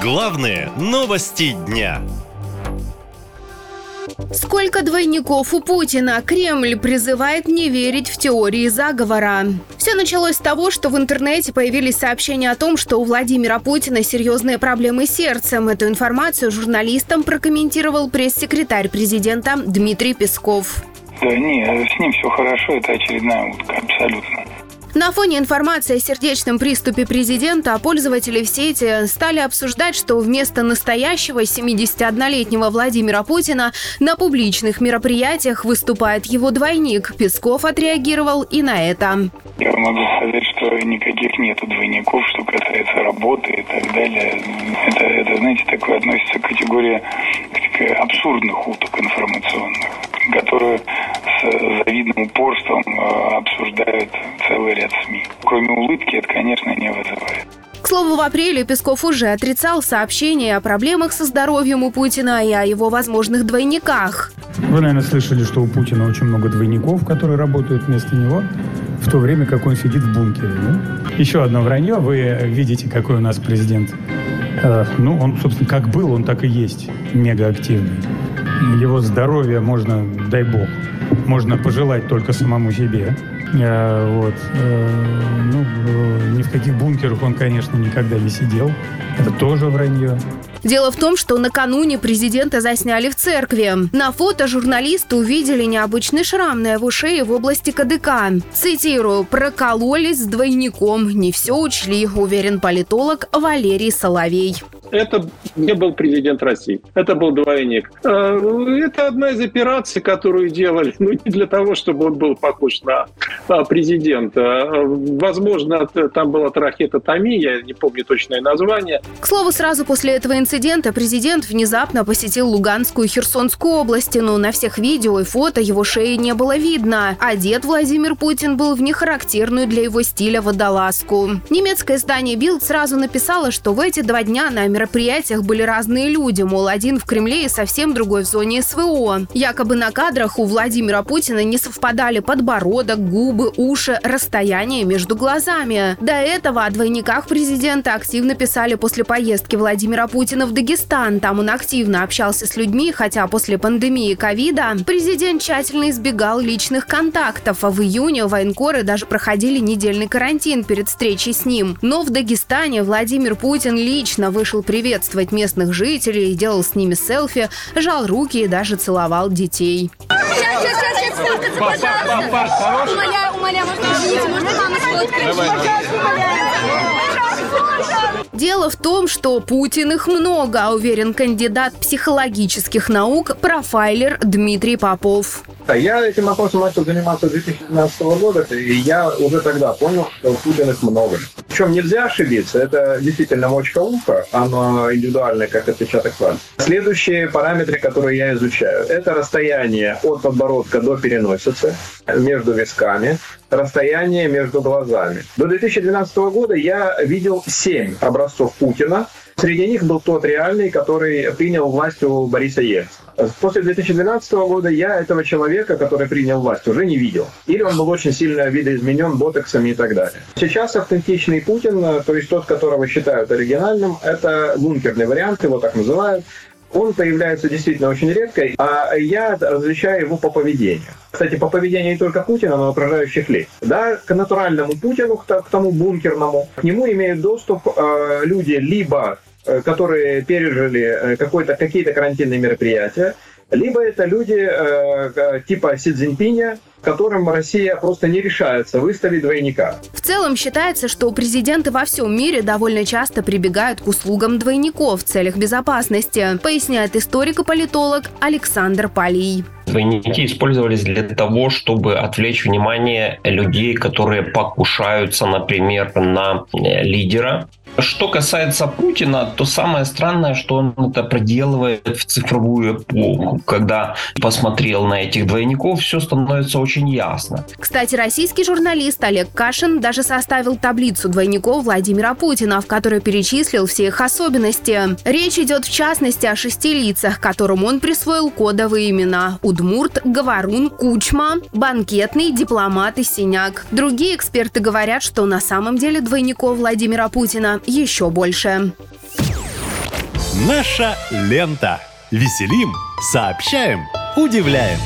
Главные новости дня. Сколько двойников у Путина? Кремль призывает не верить в теории заговора. Все началось с того, что в интернете появились сообщения о том, что у Владимира Путина серьезные проблемы с сердцем. Эту информацию журналистам прокомментировал пресс-секретарь президента Дмитрий Песков. Да не, с ним все хорошо, это очередная утка, абсолютно. На фоне информации о сердечном приступе президента пользователи в сети стали обсуждать, что вместо настоящего 71-летнего Владимира Путина на публичных мероприятиях выступает его двойник. Песков отреагировал и на это. Я могу сказать, что никаких нету двойников, что касается работы и так далее. Это, это знаете, такое относится к категории к абсурдных уток информационных, которые с завидным упорством э, обсуждают целый ряд СМИ. Кроме улыбки, это, конечно, не вызывает. К слову, в апреле Песков уже отрицал сообщения о проблемах со здоровьем у Путина и о его возможных двойниках. Вы, наверное, слышали, что у Путина очень много двойников, которые работают вместо него, в то время как он сидит в бункере. Да? Еще одно вранье. Вы видите, какой у нас президент. Э, ну, он, собственно, как был, он так и есть мегаактивный. Его здоровье можно, дай бог, можно пожелать только самому себе. Э, вот. Э, ну, э, ни в каких бункерах он, конечно, никогда не сидел. Это тоже вранье. Дело в том, что накануне президента засняли в церкви. На фото журналисты увидели необычный шрам на его шее в области КДК. Цитирую, «прокололись с двойником, не все учли», уверен политолог Валерий Соловей. Это не был президент России, это был двойник. А, это одна из операций, которую делали, ну не для того, чтобы он был похож на президента. Возможно, там была трахеотомия, я не помню точное название. К слову, сразу после этого инцидента президент внезапно посетил Луганскую и Херсонскую области, но на всех видео и фото его шеи не было видно. Одет Владимир Путин был в нехарактерную для его стиля водолазку. Немецкое издание Билд сразу написало, что в эти два дня на мероприятиях были разные люди, мол, один в Кремле и совсем другой в зоне СВО. Якобы на кадрах у Владимира Путина не совпадали подбородок, губы, уши, расстояние между глазами. До этого о двойниках президента активно писали после поездки Владимира Путина в Дагестан. Там он активно общался с людьми, хотя после пандемии ковида президент тщательно избегал личных контактов, а в июне военкоры даже проходили недельный карантин перед встречей с ним. Но в Дагестане Владимир Путин лично вышел приветствовать местных жителей, делал с ними селфи, жал руки и даже целовал детей. Сейчас, сейчас, сейчас, сфоткаться, пожалуйста. Умоляю, умоляю, можно можно мама сфоткать? Дело в том, что Путин их много, уверен кандидат психологических наук, профайлер Дмитрий Попов. Я этим вопросом начал заниматься с 2012 года, и я уже тогда понял, что Путин их много. Причем нельзя ошибиться, это действительно мочка уха, оно индивидуальное, как отпечаток пальца. Следующие параметры, которые я изучаю, это расстояние от подбородка до переносицы, между висками, расстояние между глазами. До 2012 года я видел 7 образцов Путина, Среди них был тот реальный, который принял власть у Бориса Ельцина. После 2012 года я этого человека, который принял власть, уже не видел. Или он был очень сильно видоизменен ботоксами и так далее. Сейчас автентичный Путин, то есть тот, которого считают оригинальным, это бункерный вариант, его так называют он появляется действительно очень редко, а я различаю его по поведению. Кстати, по поведению не только Путина, но и окружающих лиц. Да, к натуральному Путину, к тому бункерному, к нему имеют доступ э, люди либо Э, которые пережили э, какие-то карантинные мероприятия, либо это люди э, типа Си Цзиньпиня, которым Россия просто не решается выставить двойника. В целом считается, что президенты во всем мире довольно часто прибегают к услугам двойников в целях безопасности, поясняет историк и политолог Александр Полий. Двойники использовались для того, чтобы отвлечь внимание людей, которые покушаются, например, на лидера что касается Путина, то самое странное, что он это проделывает в цифровую эпоху. Когда посмотрел на этих двойников, все становится очень ясно. Кстати, российский журналист Олег Кашин даже составил таблицу двойников Владимира Путина, в которой перечислил все их особенности. Речь идет в частности о шести лицах, которым он присвоил кодовые имена – Удмурт, Говорун, Кучма, Банкетный, Дипломат и Синяк. Другие эксперты говорят, что на самом деле двойников Владимира Путина еще больше. Наша лента. Веселим, сообщаем, удивляем.